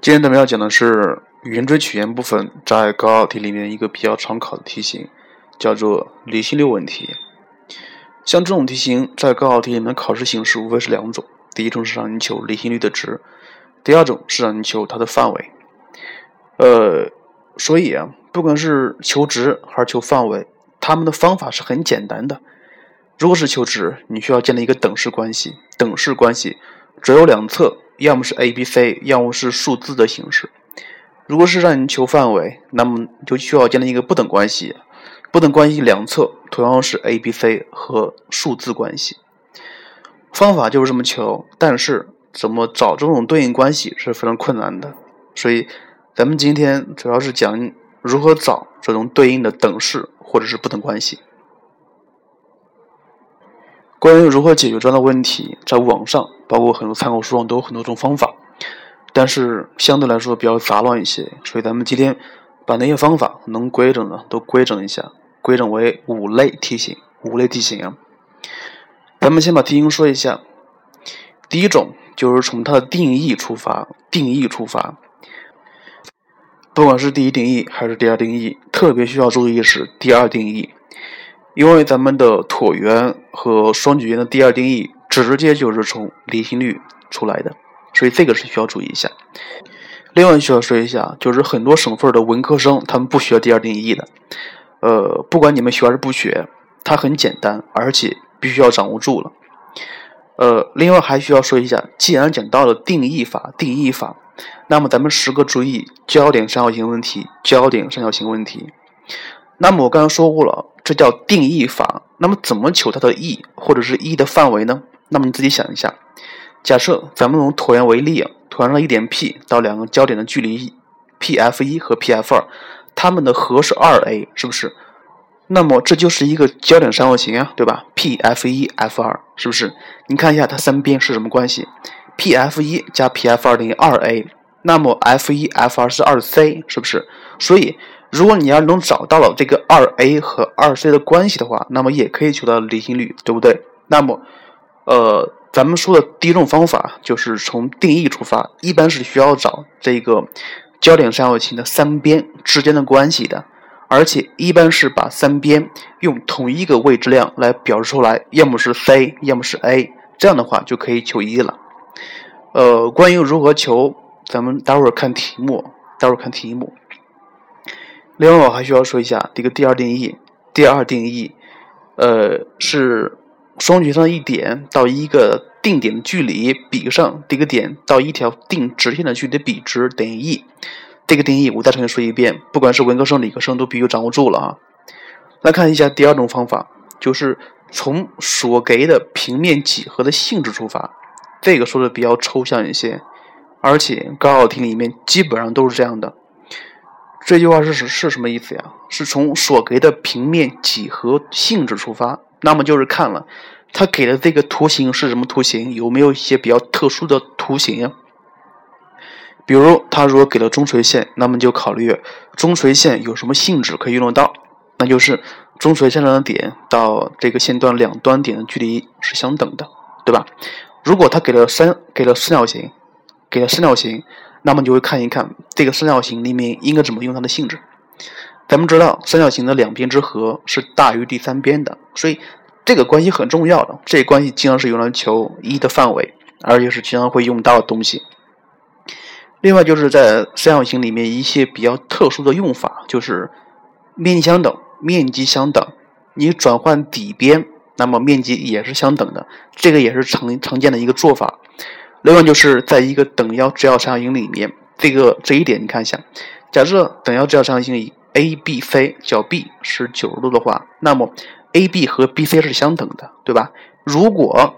今天咱们要讲的是圆锥曲线部分，在高考题里面一个比较常考的题型，叫做离心率问题。像这种题型，在高考题里面考试形式无非是两种：第一种是让你求离心率的值，第二种是让你求它的范围。呃，所以啊，不管是求值还是求范围，他们的方法是很简单的。如果是求值，你需要建立一个等式关系，等式关系只有两侧。要么是 a、b、c，要么是数字的形式。如果是让你求范围，那么就需要建立一个不等关系。不等关系两侧同样是 a、b、c 和数字关系。方法就是这么求，但是怎么找这种对应关系是非常困难的。所以咱们今天主要是讲如何找这种对应的等式或者是不等关系。关于如何解决这样的问题，在网上包括很多参考书上都有很多种方法，但是相对来说比较杂乱一些，所以咱们今天把那些方法能规整的都规整一下，规整为五类题型。五类题型啊，咱们先把题型说一下。第一种就是从它的定义出发，定义出发，不管是第一定义还是第二定义，特别需要注意是第二定义。因为咱们的椭圆和双曲线的第二定义直接就是从离心率出来的，所以这个是需要注意一下。另外需要说一下，就是很多省份的文科生他们不需要第二定义的，呃，不管你们学还是不学，它很简单，而且必须要掌握住了。呃，另外还需要说一下，既然讲到了定义法，定义法，那么咱们时刻注意焦点三角形问题，焦点三角形问题。那么我刚刚说过了，这叫定义法。那么怎么求它的 e 或者是 e 的范围呢？那么你自己想一下，假设咱们用椭圆为例，椭圆上一点 P 到两个焦点的距离 P(F 一和 P(F 二)，它们的和是二 a，是不是？那么这就是一个焦点三角形啊，对吧？P(F 一 F 二)是不是？你看一下它三边是什么关系？P(F 一加 P(F 二)等于二 a，那么 F 一 F 二是二 c，是不是？所以。如果你要能找到了这个二 a 和二 c 的关系的话，那么也可以求到离心率，对不对？那么，呃，咱们说的第一种方法就是从定义出发，一般是需要找这个焦点三角形的三边之间的关系的，而且一般是把三边用同一个未知量来表示出来，要么是 c，要么是 a，这样的话就可以求一了。呃，关于如何求，咱们待会儿看题目，待会儿看题目。另外，我还需要说一下这个第二定义。第二定义，呃，是双曲线一点到一个定点的距离比上这个点到一条定直线的距离的比值等于 e。这个定义我再重新说一遍，不管是文科生、理科生都必须掌握住了啊。来看一下第二种方法，就是从所给的平面几何的性质出发。这个说的比较抽象一些，而且高考题里面基本上都是这样的。这句话是是是什么意思呀？是从所给的平面几何性质出发，那么就是看了他给的这个图形是什么图形，有没有一些比较特殊的图形呀？比如他如果给了中垂线，那么就考虑中垂线有什么性质可以运用到，那就是中垂线上的点到这个线段两端点的距离是相等的，对吧？如果他给了三给了四角形，给了三角形。那么就会看一看这个三角形里面应该怎么用它的性质。咱们知道三角形的两边之和是大于第三边的，所以这个关系很重要的。这个关系经常是用来求一的范围，而且是经常会用到的东西。另外就是在三角形里面一些比较特殊的用法，就是面积相等，面积相等，你转换底边，那么面积也是相等的，这个也是常常见的一个做法。另外就是在一个等腰直角三角形里面，这个这一点你看一下，假设等腰直角三角形里 A、B、C 角 B 是九十度的话，那么 AB 和 BC 是相等的，对吧？如果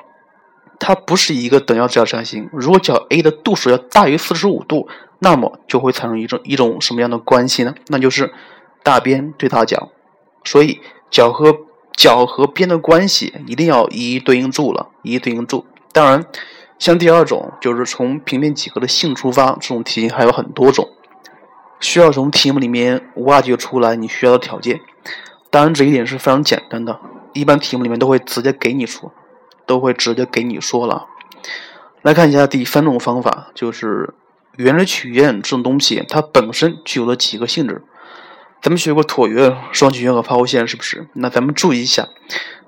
它不是一个等腰直角三角形，如果角 A 的度数要大于四十五度，那么就会产生一种一种什么样的关系呢？那就是大边对大角，所以角和角和边的关系一定要一一对应住了，一一对应住。当然。像第二种就是从平面几何的性出发，这种题还有很多种，需要从题目里面挖掘出来你需要的条件。当然这一点是非常简单的，一般题目里面都会直接给你说，都会直接给你说了。来看一下第三种方法，就是圆锥曲线这种东西，它本身具有了几个性质。咱们学过椭圆、双曲线和抛物线，是不是？那咱们注意一下，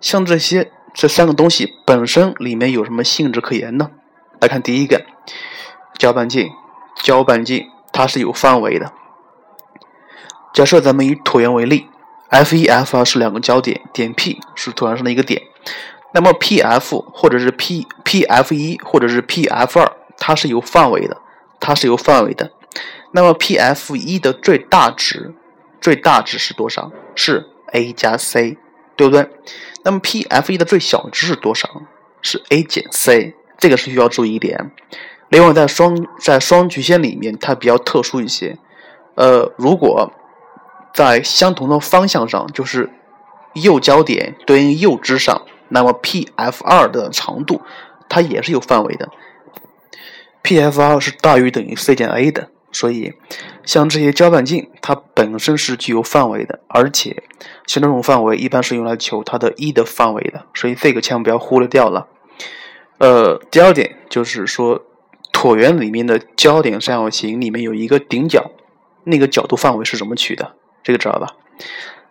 像这些这三个东西本身里面有什么性质可言呢？来看第一个，交半径，交半径它是有范围的。假设咱们以椭圆为例，F 一、F 二是两个交点，点 P 是椭圆上的一个点，那么 PF 或者是 P PF 一或者是 PF 二，它是有范围的，它是有范围的。那么 PF 一的最大值，最大值是多少？是 a 加 c，对不对？那么 PF 一的最小值是多少？是 a 减 c，这个是需要注意一点。另外，在双在双曲线里面，它比较特殊一些。呃，如果在相同的方向上，就是右交点对应右支上，那么 P F 二的长度它也是有范围的。P F 二是大于等于 c 减 a 的，所以像这些交半径，它本身是具有范围的，而且像这种范围一般是用来求它的 e 的范围的，所以这个千万不要忽略掉了。呃，第二点就是说，椭圆里面的交点三角形里面有一个顶角，那个角度范围是怎么取的？这个知道吧？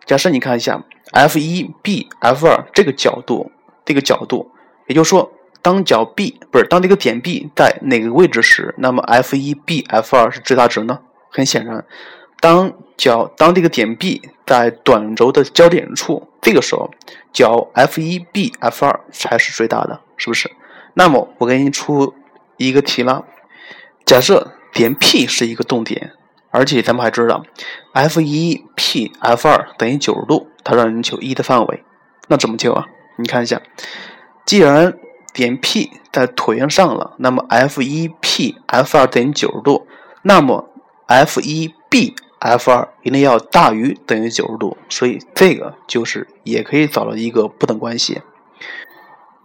假设你看一下 F 一 B F 二这个角度，这个角度，也就是说，当角 B 不是当这个点 B 在哪个位置时，那么 F 一 B F 二是最大值呢？很显然，当角当这个点 B 在短轴的交点处，这个时候角 F 一 B F 二才是最大的，是不是？那么我给你出一个题了，假设点 P 是一个动点。而且咱们还知道，F 一 P F 二等于九十度，它让你求 e 的范围，那怎么求啊？你看一下，既然点 P 在椭圆上了，那么 F 一 P F 二等于九十度，那么 F 一 B F 二一定要大于等于九十度，所以这个就是也可以找到一个不等关系。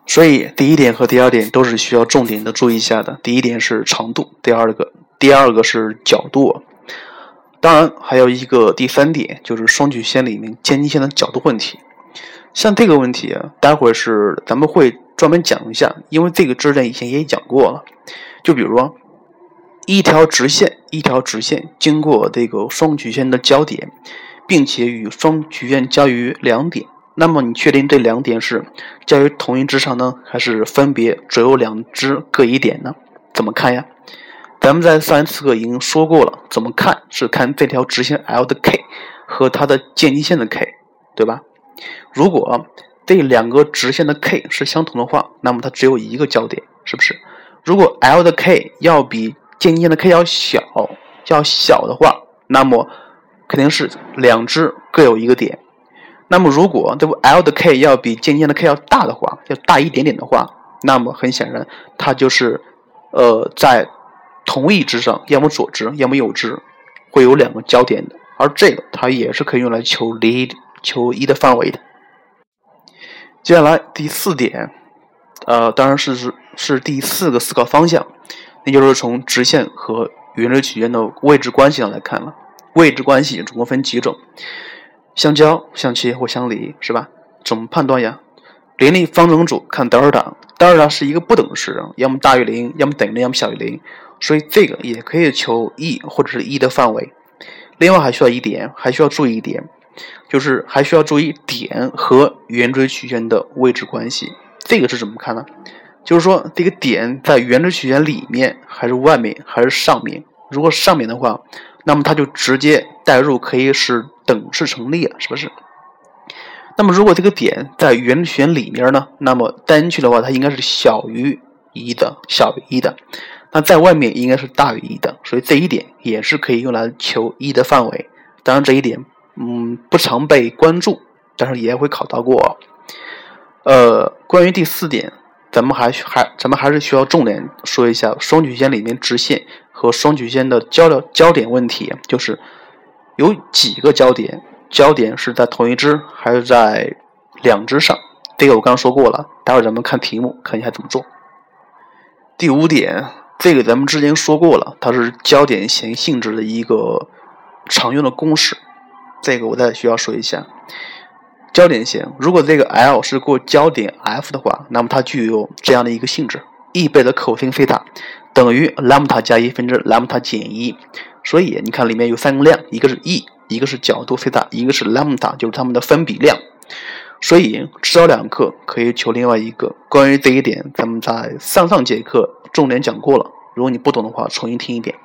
所以第一点和第二点都是需要重点的注意一下的。第一点是长度，第二个第二个是角度。当然，还有一个第三点，就是双曲线里面渐近线的角度问题。像这个问题啊，待会儿是咱们会专门讲一下，因为这个知识点以前也讲过了。就比如，一条直线，一条直线经过这个双曲线的交点，并且与双曲线交于两点，那么你确定这两点是交于同一支上呢，还是分别只有两支各一点呢？怎么看呀？咱们在上一次课已经说过了，怎么看是看这条直线 L 的 K 和它的渐近线的 K，对吧？如果这两个直线的 K 是相同的话，那么它只有一个交点，是不是？如果 L 的 K 要比渐近线的 K 要小，要小的话，那么肯定是两只各有一个点。那么如果这个 L 的 K 要比渐近的 K 要大的话，要大一点点的话，那么很显然它就是呃在。同一支上，要么左支，要么右支，会有两个交点的，而这个它也是可以用来求离求一的范围的。接下来第四点，呃，当然是是是第四个思考方向，那就是从直线和圆锥曲线的位置关系上来看了。位置关系总共分几种？相交、相切或相离，是吧？怎么判断呀？联立方程组看德尔塔，德尔塔是一个不等式，要么大于零，要么等于零，要么小于零。所以这个也可以求 e 或者是 e 的范围。另外还需要一点，还需要注意一点，就是还需要注意点和圆锥曲线的位置关系。这个是怎么看呢？就是说这个点在圆锥曲线里面还是外面还是上面？如果上面的话，那么它就直接代入可以使等式成立了，是不是？那么如果这个点在圆曲线里面呢？那么单去的话，它应该是小于一的，小于一的。那在外面应该是大于一的，所以这一点也是可以用来求一的范围。当然这一点，嗯，不常被关注，但是也会考到过。呃，关于第四点，咱们还还咱们还是需要重点说一下双曲线里面直线和双曲线的交流焦点问题，就是有几个焦点，焦点是在同一支还是在两支上？这个我刚刚说过了，待会儿咱们看题目看一下怎么做。第五点。这个咱们之前说过了，它是焦点弦性质的一个常用的公式。这个我再需要说一下，焦点弦如果这个 L 是过焦点 F 的话，那么它具有这样的一个性质：e 倍的 cos 西塔等于兰姆达加一分之兰姆达减一。所以你看里面有三个量，一个是 e，一个是角度西塔，一个是兰姆达，就是它们的分比量。所以知道两课可以求另外一个。关于这一点，咱们在上上节课重点讲过了。如果你不懂的话，重新听一遍。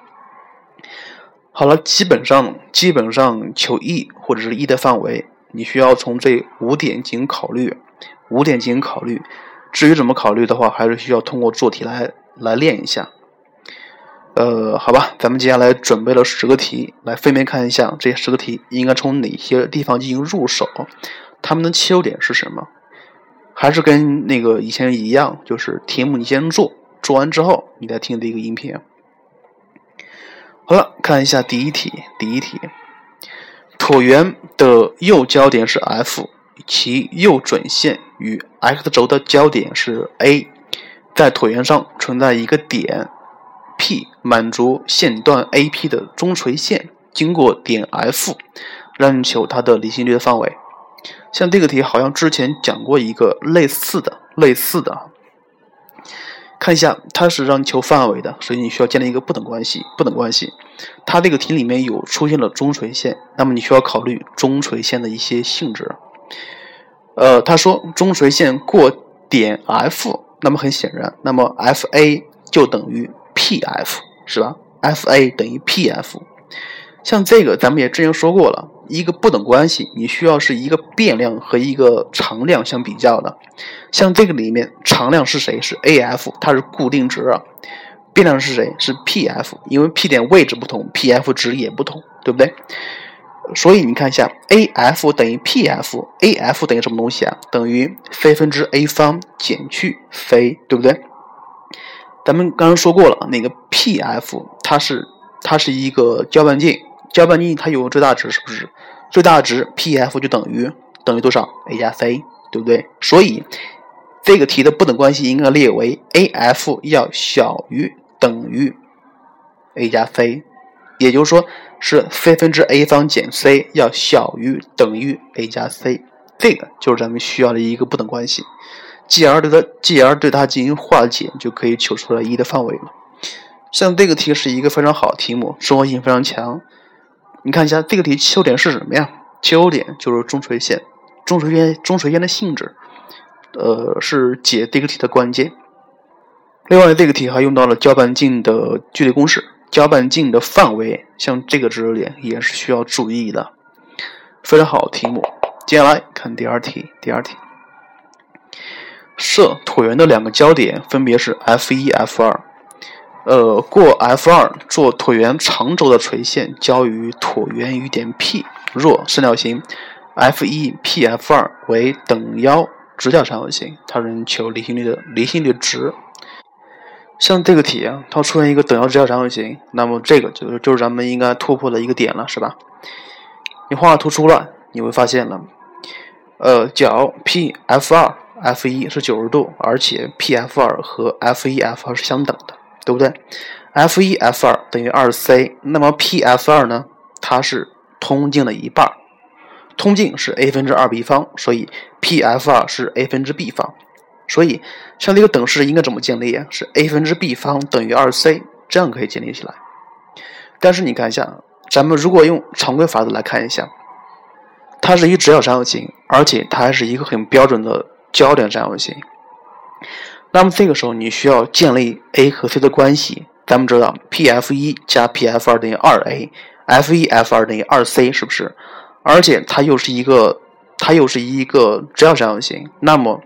好了，基本上基本上求 e 或者是 e 的范围，你需要从这五点进行考虑，五点进行考虑。至于怎么考虑的话，还是需要通过做题来来练一下。呃，好吧，咱们接下来准备了十个题，来分别看一下这十个题应该从哪些地方进行入手，它们的切入点是什么？还是跟那个以前一样，就是题目你先做，做完之后你再听这个音频。好了，看一下第一题，第一题，椭圆的右交点是 F，其右准线与 x 轴的交点是 A，在椭圆上存在一个点。P 满足线段 AP 的中垂线经过点 F，让你求它的离心率的范围。像这个题好像之前讲过一个类似的，类似的。看一下，它是让你求范围的，所以你需要建立一个不等关系。不等关系，它这个题里面有出现了中垂线，那么你需要考虑中垂线的一些性质。呃，他说中垂线过点 F，那么很显然，那么 FA 就等于。P_F 是吧？F_A 等于 P_F，像这个咱们也之前说过了，一个不等关系，你需要是一个变量和一个常量相比较的。像这个里面常量是谁？是 A_F，它是固定值啊。变量是谁？是 P_F，因为 P 点位置不同，P_F 值也不同，对不对？所以你看一下，A_F 等于 P_F，A_F 等于什么东西啊？等于 C 分之 A 方减去 C，对不对？咱们刚刚说过了，那个 P_F 它是它是一个交半径，交半径它有个最大值，是不是？最大值 P_F 就等于等于多少？A 加 C，对不对？所以这个题的不等关系应该列为 A_F 要小于等于 A 加 C，也就是说是 C 分之 A 方减 C 要小于等于 A 加 C，这个就是咱们需要的一个不等关系。继而对它，继而对它进行化解，就可以求出来 e 的范围了。像这个题是一个非常好的题目，生活性非常强。你看一下这个题切入点是什么呀？切入点就是中垂线，中垂线中垂线的性质，呃，是解这个题的关键。另外，这个题还用到了交半径的距离公式，交半径的范围，像这个知识点也是需要注意的。非常好题目。接下来看第二题，第二题。设椭圆的两个交点分别是 F 一、F 二，呃，过 F 二做椭圆长轴的垂线交于椭圆于点 P。若三角形 F 一 P F 二为等腰直角三角形，它能求离心率的离心率值。像这个题啊，它出现一个等腰直角三角形，那么这个就是就是咱们应该突破的一个点了，是吧？你画图出来，你会发现了，呃，角 P F 二。F 一是九十度，而且 P F 二和 F 一 F 二是相等的，对不对？F 一 F 二等于二 C，那么 P F 二呢？它是通径的一半，通径是 a 分之二 b 方，所以 P F 二是 a 分之 b 方。所以像这个等式应该怎么建立呀？是 a 分之 b 方等于二 C，这样可以建立起来。但是你看一下，咱们如果用常规法则来看一下，它是一直角三角形，而且它还是一个很标准的。交点三角形，那么这个时候你需要建立 a 和 c 的关系。咱们知道 P F 一加 P F 二等于二 a，F 一 F 二等于二 c，是不是？而且它又是一个，它又是一个直角三角形。那么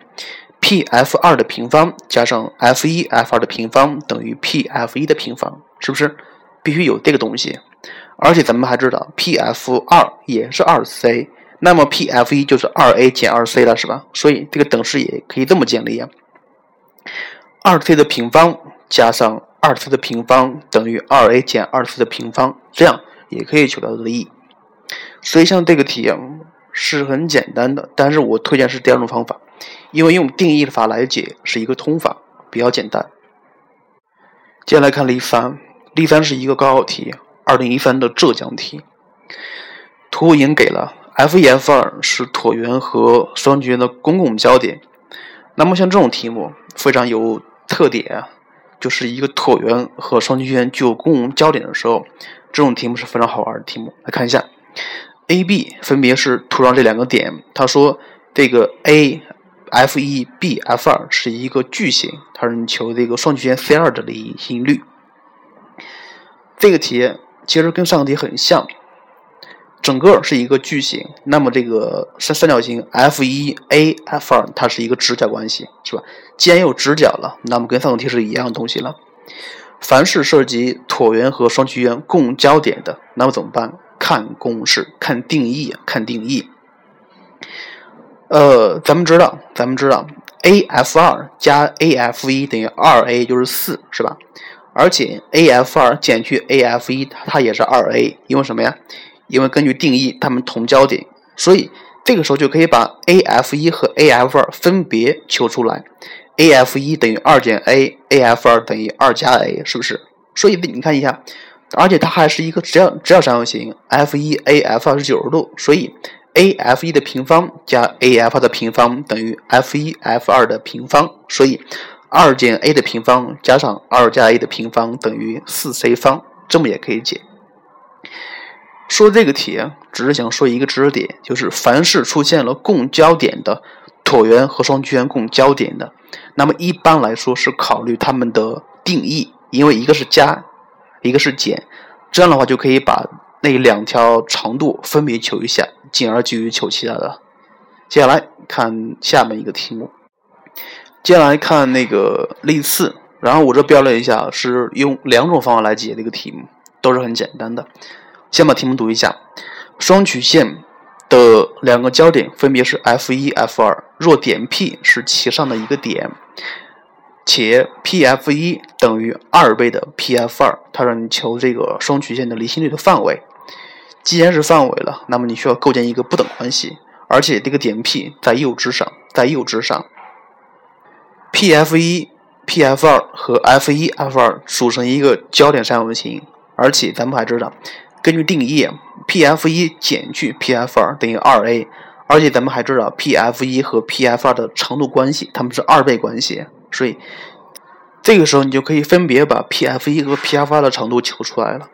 P F 二的平方加上 F 一 F 二的平方等于 P F 一的平方，是不是？必须有这个东西。而且咱们还知道 P F 二也是二 c。那么 P F 一就是二 a 减二 c 了，是吧？所以这个等式也可以这么建立啊。二 c 的平方加上二 c 的平方等于二 a 减二 c 的平方，这样也可以求到它的 e。所以像这个题啊是很简单的，但是我推荐是第二种方法，因为用定义法来解是一个通法，比较简单。接下来看例三，例三是一个高考题，二零一三的浙江题，图已经给了。F 一 F 二是椭圆和双曲线的公共交点。那么像这种题目非常有特点，就是一个椭圆和双曲线具有公共交点的时候，这种题目是非常好玩的题目。来看一下，A、B 分别是图上这两个点。他说这个 A、F 一、B、F 二是一个矩形，他让你求这个双曲线 C 二的离心率。这个题其实跟上个题很像。整个是一个矩形，那么这个三三角形 F 一 A F 二它是一个直角关系，是吧？既然有直角了，那么跟上个题是一样的东西了。凡是涉及椭圆和双曲线共交点的，那么怎么办？看公式，看定义，看定义。呃，咱们知道，咱们知道 A F 二加 A F 一等于二 A 就是四，是吧？而且 A F 二减去 A F 一，它也是二 A，因为什么呀？因为根据定义，它们同交点，所以这个时候就可以把 a f 一和 a f 二分别求出来。a f 一等于二减 a，a f 二等于二加 a，是不是？所以你看一下，而且它还是一个直角直角三角形，f 一 a f 二是九十度，所以 a f 一的平方加 a f 二的平方等于 f 一 f 二的平方，所以二减 a 的平方加上二加 a 的平方等于四 c 方，这么也可以解。说这个题，只是想说一个知识点，就是凡是出现了共交点的椭圆和双曲线共交点的，那么一般来说是考虑它们的定义，因为一个是加，一个是减，这样的话就可以把那两条长度分别求一下，进而继续求其他的。接下来看下面一个题目，接下来看那个例四，然后我这标了一下，是用两种方法来解这个题目，都是很简单的。先把题目读一下：双曲线的两个交点分别是 F 一、F 二。若点 P 是其上的一个点，且 PF 一等于二倍的 PF 二，它让你求这个双曲线的离心率的范围。既然是范围了，那么你需要构建一个不等关系，而且这个点 P 在右之上，在右之上。PF 一、PF 二和 F 一、F 二组成一个交点三角形，而且咱们还知道。根据定义，P_F 一减去 P_F 二等于二 A，而且咱们还知道 P_F 一和 P_F 二的长度关系，它们是二倍关系，所以这个时候你就可以分别把 P_F 一和 P_F 二的长度求出来了。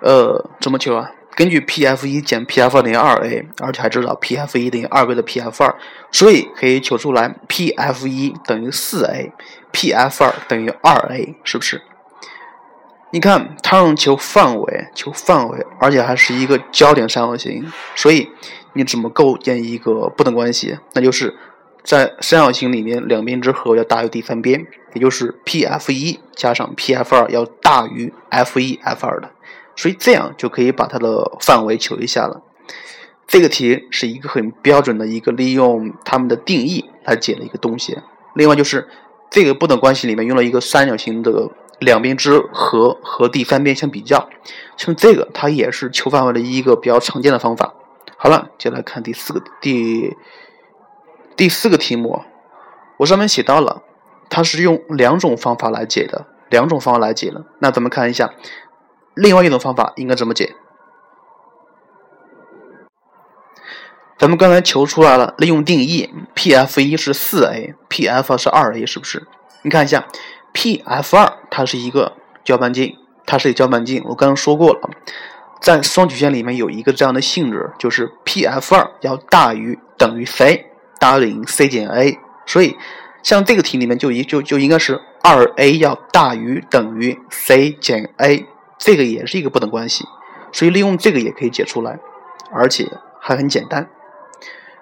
呃，怎么求啊？根据 P_F 一减 P_F 二等于二 A，而且还知道 P_F 一等于二倍的 P_F 二，所以可以求出来 P_F 一等于四 A，P_F 二等于二 A，是不是？你看，它让求范围，求范围，而且还是一个焦点三角形，所以你怎么构建一个不等关系？那就是在三角形里面，两边之和要大于第三边，也就是 P_F 一加上 P_F 二要大于 F 一 F 二的，所以这样就可以把它的范围求一下了。这个题是一个很标准的一个利用它们的定义来解的一个东西。另外就是这个不等关系里面用了一个三角形的。两边之和和第三边相比较，像这个它也是求范围的一个比较常见的方法。好了，接下来看第四个第第四个题目，我上面写到了，它是用两种方法来解的，两种方法来解的。那咱们看一下，另外一种方法应该怎么解？咱们刚才求出来了，利用定义，P_F 一是四 A，P_F 是二 A，是不是？你看一下。P_F 二它是一个交半径，它是一个交半径。我刚刚说过了，在双曲线里面有一个这样的性质，就是 P_F 二要大于等于 C，大于零 C 减 A。所以像这个题里面就一就就应该是二 A 要大于等于 C 减 A，这个也是一个不等关系。所以利用这个也可以解出来，而且还很简单。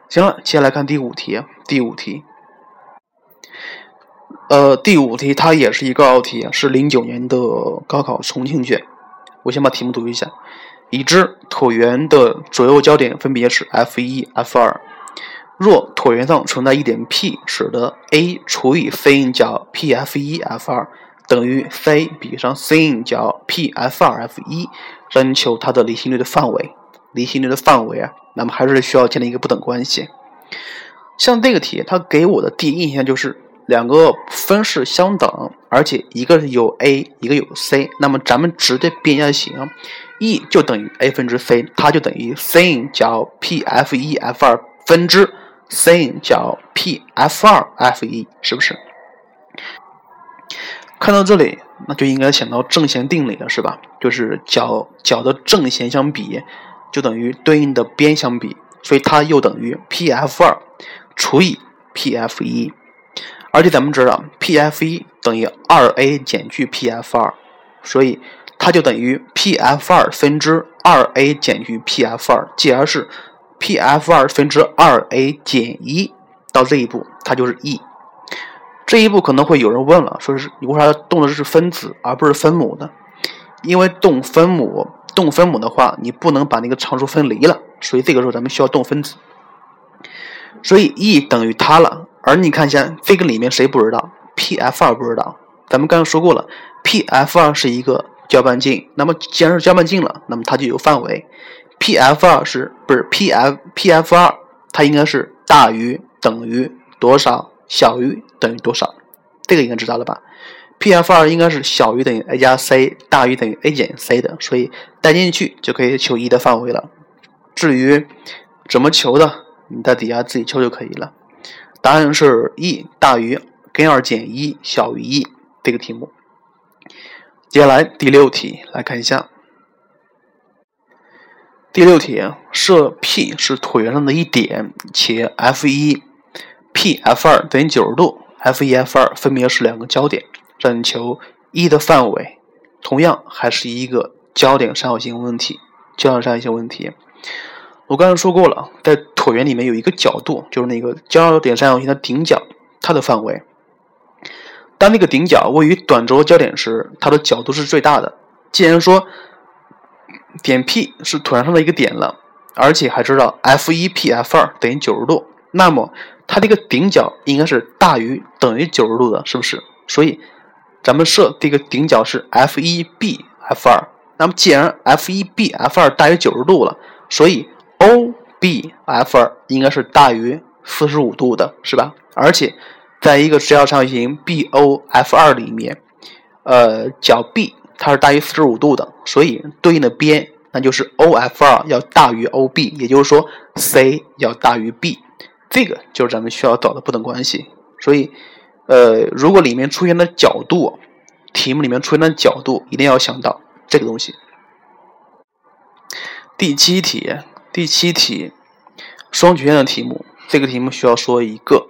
行了，接下来看第五题，第五题。呃，第五题它也是一个奥题，是零九年的高考重庆卷。我先把题目读一下：已知椭圆的左右交点分别是 F 一、F 二。若椭圆上存在一点 P，使得 A 除以 sin 角 PF 一 F 二等于 C 比上 sin 角 PF 二 F 一，征求它的离心率的范围。离心率的范围啊，那么还是需要建立一个不等关系。像这个题，它给我的第一印象就是。两个分式相等，而且一个是有 a，一个有 c，那么咱们直接变一下形，e 就等于 a 分之 c，它就等于 sin 角 p f 一 f 二分之 sin 角 p f 二 f 一，是不是？看到这里，那就应该想到正弦定理了，是吧？就是角角的正弦相比，就等于对应的边相比，所以它又等于 P F 二除以 P F 一。而且咱们知道，P F 一等于二 A 减去 P F 二，所以它就等于 P F 二分之二 A 减去 P F 二，继而是 P F 二分之二 A 减一。到这一步，它就是 E。这一步可能会有人问了，说是你为啥要动的是分子而不是分母呢？因为动分母，动分母的话，你不能把那个常数分离了，所以这个时候咱们需要动分子。所以 E 等于它了。而你看一下这个里面谁不知道？P F 二不知道。咱们刚刚说过了，P F 二是一个交半径。那么既然是交半径了，那么它就有范围。P F 二是不是 P F P F 二？它应该是大于等于多少？小于等于多少？这个应该知道了吧？P F 二应该是小于等于 a 加 c，大于等于 a 减 c 的，所以代进去就可以求一的范围了。至于怎么求的，你在底下自己求就可以了。答案是 E 大于根二减一小于一这个题目。接下来第六题来看一下。第六题设 P 是椭圆上的一点，且 F 一。P F 二等于九十度，F 一 F 二分别是两个焦点，让你求 E 的范围。同样还是一个焦点三角形问题，焦点三角形问题。我刚才说过了，在椭圆里面有一个角度，就是那个焦点三角形的顶角，它的范围。当那个顶角位于短轴焦点时，它的角度是最大的。既然说点 P 是椭圆上的一个点了，而且还知道 F 一 P F 二等于九十度，那么它这个顶角应该是大于等于九十度的，是不是？所以咱们设这个顶角是 f 一 b f 二。那么既然 f 一 b f 二大于九十度了，所以 o b f 二应该是大于四十五度的，是吧？而且在一个直角三角形 b o f 二里面，呃，角 b 它是大于四十五度的，所以对应的边那就是 o f 二要大于 o b，也就是说 c 要大于 b。这个就是咱们需要找的不等关系，所以，呃，如果里面出现的角度，题目里面出现的角度，一定要想到这个东西。第七题，第七题，双曲线的题目，这个题目需要说一个，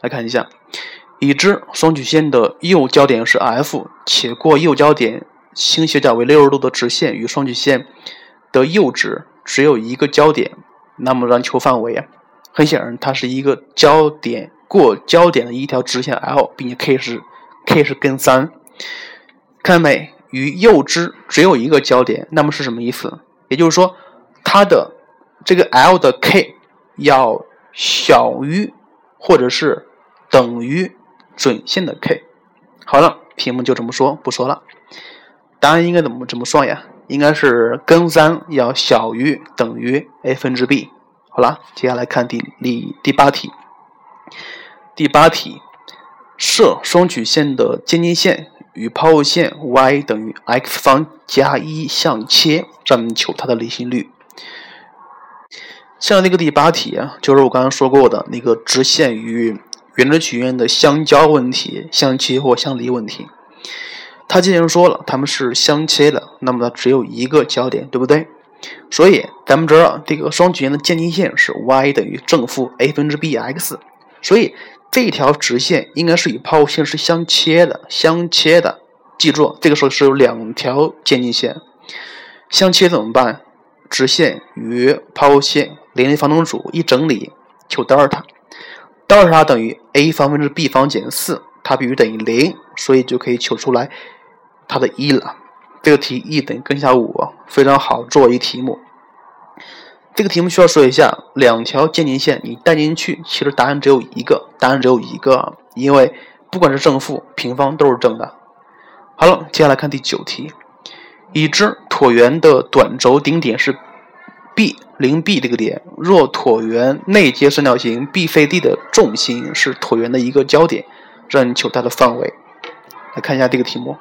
来看一下，已知双曲线的右交点是 F，且过右交点倾斜角为六十度的直线与双曲线的右值只有一个交点，那么让求范围啊。很显然，它是一个交点过焦点的一条直线 L，并且 K 是 K 是根三，看到没？与右支只有一个交点，那么是什么意思？也就是说，它的这个 L 的 K 要小于或者是等于准线的 K。好了，题目就这么说，不说了。答案应该怎么怎么算呀？应该是根三要小于等于 a 分之 b。好了，接下来看第第第八题。第八题，设双曲线的渐近线与抛物线 y 等于 x 方加一相切，咱们求它的离心率。像这个第八题啊，就是我刚刚说过的那个直线与圆锥曲线的相交问题、相切或相离问题。它既然说了它们是相切的，那么它只有一个交点，对不对？所以咱们知道这个双曲线的渐近线是 y 等于正负 a 分之 bx，所以这条直线应该是与抛物线是相切的，相切的。记住，这个时候是有两条渐近线相切怎么办？直线与抛物线联立方程组一整理，求德尔塔，德尔塔等于 a 方分之 b 方减四，它必须等于零，所以就可以求出来它的一了。这个题 e 等于根下五，非常好做一题目。这个题目需要说一下，两条渐近线你带进去，其实答案只有一个，答案只有一个，因为不管是正负、平方都是正的。好了，接下来看第九题，已知椭圆的短轴顶点是 B 零 B 这个点，若椭圆内接三角形 BCD 的重心是椭圆的一个焦点，让你求它的范围。来看一下这个题目。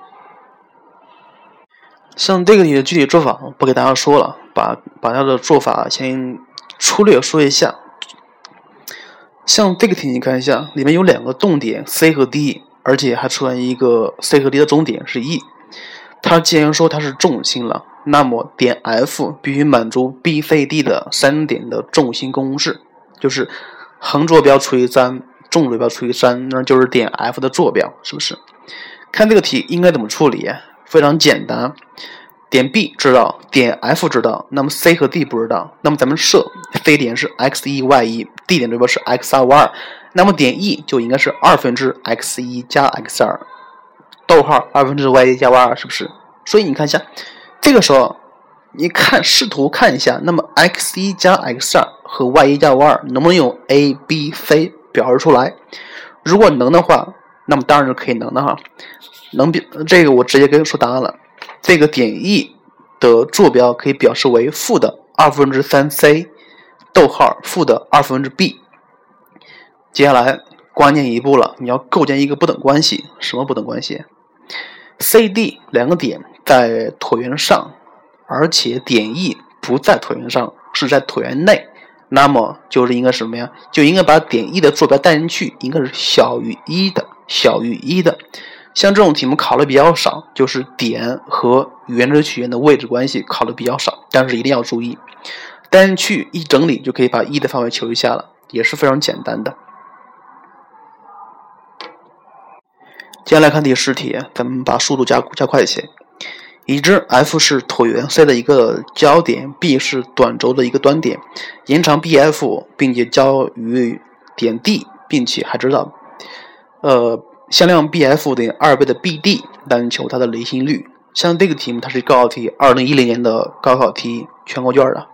像这个题的具体做法，不给大家说了，把把它的做法先粗略说一下。像这个题，你看一下，里面有两个动点 C 和 D，而且还出现一个 C 和 D 的终点是 E。它既然说它是重心了，那么点 F 必须满足 B、C、D 的三点的重心公式，就是横坐标除以三，纵坐标除以三，那就是点 F 的坐标，是不是？看这个题应该怎么处理？非常简单，点 B 知道，点 F 知道，那么 C 和 D 不知道，那么咱们设 C 点是 x 一 y 一，D 点坐标是 x 二 y 二，那么点 E 就应该是二分之 x 一加 x 二。逗号二分之 y 一加 y 二是不是？所以你看一下，这个时候你看试图看一下，那么 x 一加 x 二和 y 一加 y 二能不能用 a b c 表示出来？如果能的话，那么当然是可以能的哈。能表这个我直接跟说答案了。这个点 E 的坐标可以表示为负的二分之三 c，逗号负的二分之 b。接下来关键一步了，你要构建一个不等关系，什么不等关系？C、D 两个点在椭圆上，而且点 E 不在椭圆上，是在椭圆内，那么就是应该什么呀？就应该把点 E 的坐标带进去，应该是小于一的，小于一的。像这种题目考的比较少，就是点和圆锥曲线的位置关系考的比较少，但是一定要注意，带进去一整理就可以把 E 的范围求一下了，也是非常简单的。接下来看第十题，咱们把速度加加快一些。已知 F 是椭圆 C 的一个交点，B 是短轴的一个端点，延长 BF，并且交于点 D，并且还知道，呃，向量 BF 等于二倍的 BD，但求它的离心率。像这个题目，它是高考题，二零一零年的高考题，全国卷的。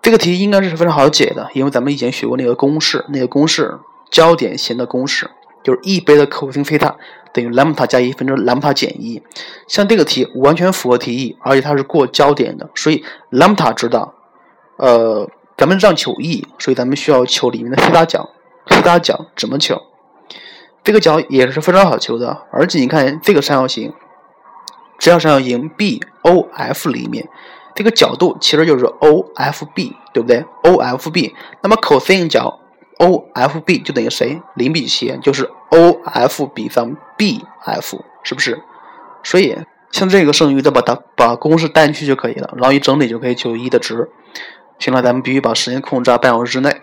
这个题应该是非常好解的，因为咱们以前学过那个公式，那个公式焦点弦的公式。就是一倍的 cos 西塔等于兰姆塔加一分之兰姆塔减一，像这个题完全符合题意，而且它是过焦点的，所以兰姆塔知道，呃，咱们让求 E，所以咱们需要求里面的西塔角，西塔角怎么求？这个角也是非常好求的，而且你看这个三角形，直角三角形 BOF 里面，这个角度其实就是 OFB，对不对？OFB，那么 cos 角。O F B 就等于谁？零比七，就是 O F 比上 B F，是不是？所以像这个剩余的，把它把公式带进去就可以了，然后一整理就可以求一的值。行了，咱们必须把时间控制在半小时之内。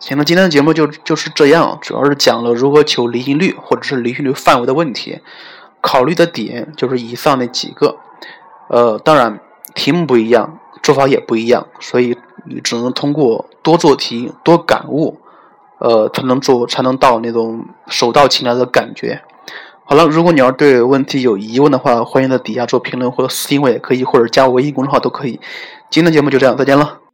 行了，今天的节目就就是这样，主要是讲了如何求离心率或者是离心率范围的问题。考虑的点就是以上那几个。呃，当然题目不一样，做法也不一样，所以。你只能通过多做题、多感悟，呃，才能做，才能到那种手到擒来的感觉。好了，如果你要对问题有疑问的话，欢迎在底下做评论或者私信我也可以，或者加我微信公众号都可以。今天的节目就这样，再见了。